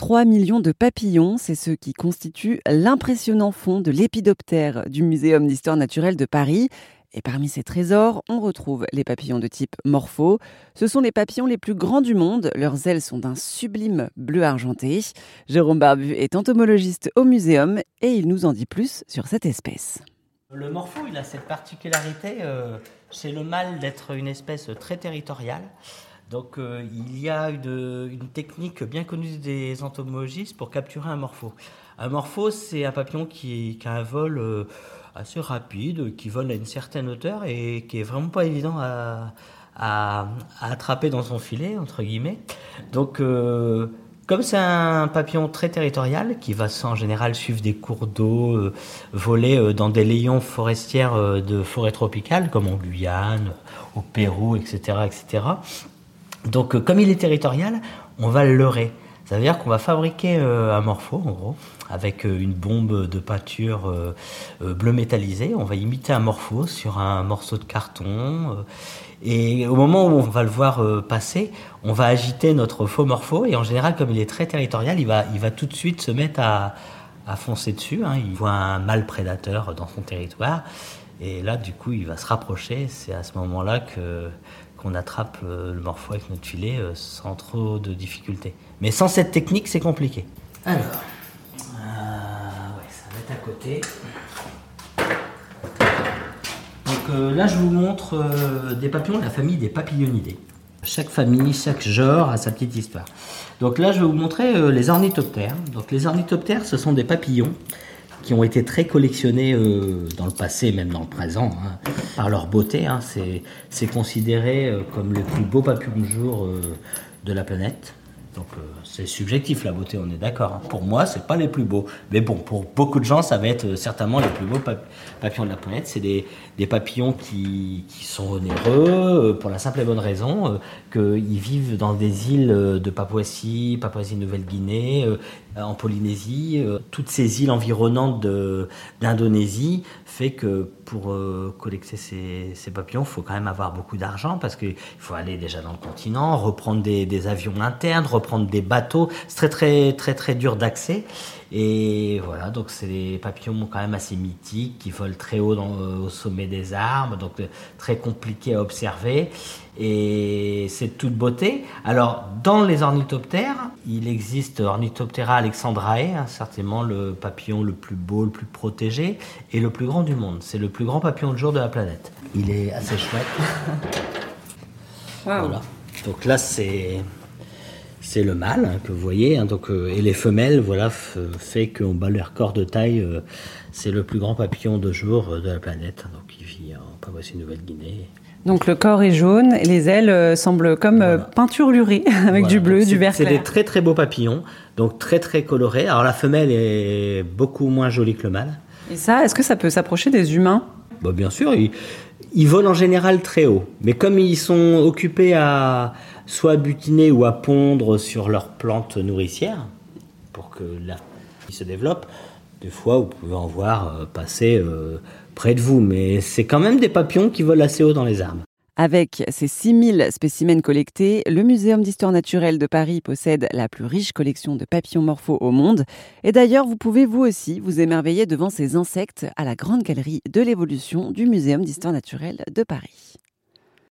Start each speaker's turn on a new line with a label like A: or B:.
A: 3 millions de papillons, c'est ce qui constitue l'impressionnant fond de l'épidoptère du Muséum d'histoire naturelle de Paris. Et parmi ces trésors, on retrouve les papillons de type morpho. Ce sont les papillons les plus grands du monde. Leurs ailes sont d'un sublime bleu argenté. Jérôme Barbu est entomologiste au muséum et il nous en dit plus sur cette espèce.
B: Le morpho, il a cette particularité, euh, c'est le mâle d'être une espèce très territoriale. Donc euh, il y a une, technique bien connue des entomologistes pour capturer un morpho. Un morpho, c'est un papillon qui, a un vol euh, assez rapide, qui vole à une certaine hauteur et qui est vraiment pas évident à, attraper dans son filet, entre guillemets. Donc euh, comme c'est un papillon très territorial qui va en général suivre des cours d'eau, voler dans des layons forestières de forêt tropicale comme en Guyane, au Pérou, etc., etc. Donc, euh, comme il est territorial, on va le leurrer. Ça veut dire qu'on va fabriquer euh, un morpho, en gros, avec euh, une bombe de pâture bleu métallisé. On va imiter un morpho sur un morceau de carton. et au moment où on va le voir passer, on va agiter notre faux morpho. Et en général, comme il est très territorial, il va, il va tout de suite se mettre à, à foncer dessus. Hein. Il voit un mâle prédateur dans son territoire. Et là, du coup, il va se rapprocher. C'est à ce moment-là que qu'on attrape euh, le morpho avec notre filet euh, sans trop de difficultés. Mais sans cette technique, c'est compliqué. Alors, euh, ouais, ça va être à côté. Donc là, je vous montre des papillons de la famille des papillonidés. Chaque famille, chaque genre a sa petite histoire. Donc là, je vais vous montrer les ornithoptères. Donc les ornithoptères, ce sont des papillons qui ont été très collectionnés euh, dans le passé, même dans le présent, hein, par leur beauté. Hein. C'est considéré euh, comme le plus beau papillon de jour euh, de la planète. Donc c'est subjectif la beauté, on est d'accord. Hein. Pour moi, c'est pas les plus beaux, mais bon, pour beaucoup de gens, ça va être certainement les plus beaux papillons de la planète. C'est des, des, papillons qui, sont onéreux pour la simple et bonne raison qu'ils vivent dans des îles de Papouasie, Papouasie-Nouvelle-Guinée, en Polynésie, euh, toutes ces îles environnantes d'Indonésie, fait que pour euh, collecter ces, papillons, il faut quand même avoir beaucoup d'argent parce qu'il faut aller déjà dans le continent, reprendre des, avions internes, reprendre des bateaux. C'est très très très très dur d'accès. Et voilà, donc c'est des papillons quand même assez mythiques qui volent très haut euh, au sommet des arbres, donc très compliqué à observer. Et c'est toute beauté. Alors, dans les ornithoptères, il existe Ornithoptera alexandrae, hein, certainement le papillon le plus beau, le plus protégé et le plus grand du monde. C'est le plus grand papillon de jour de la planète. Il est assez chouette. Voilà. Donc là, c'est c'est le mâle hein, que vous voyez. Hein. donc, euh, et les femelles, voilà, fait qu'on bat leur corps de taille. Euh, c'est le plus grand papillon de jour euh, de la planète. donc, il vit en Papouasie-Nouvelle-Guinée.
A: Donc le corps est jaune et les ailes semblent comme peinturlurées avec du bleu, du vert
B: C'est des très très beaux papillons, donc très très colorés. Alors la femelle est beaucoup moins jolie que le mâle.
A: Et ça, est-ce que ça peut s'approcher des humains?
B: Bah, Bien sûr, ils, volent en général très haut. Mais comme ils sont occupés à soit butiner ou à pondre sur leurs plantes nourricières, pour que là, ils se développent, des fois vous pouvez en voir euh, passer près de vous, mais c'est quand même des papillons qui volent assez haut dans les arbres.
A: Avec ses 6000 spécimens collectés, le Muséum d'histoire naturelle de Paris possède la plus riche collection de papillons morphos au monde. Et d'ailleurs, vous pouvez vous aussi vous émerveiller devant ces insectes à la Grande Galerie de l'évolution du Muséum d'histoire naturelle de Paris.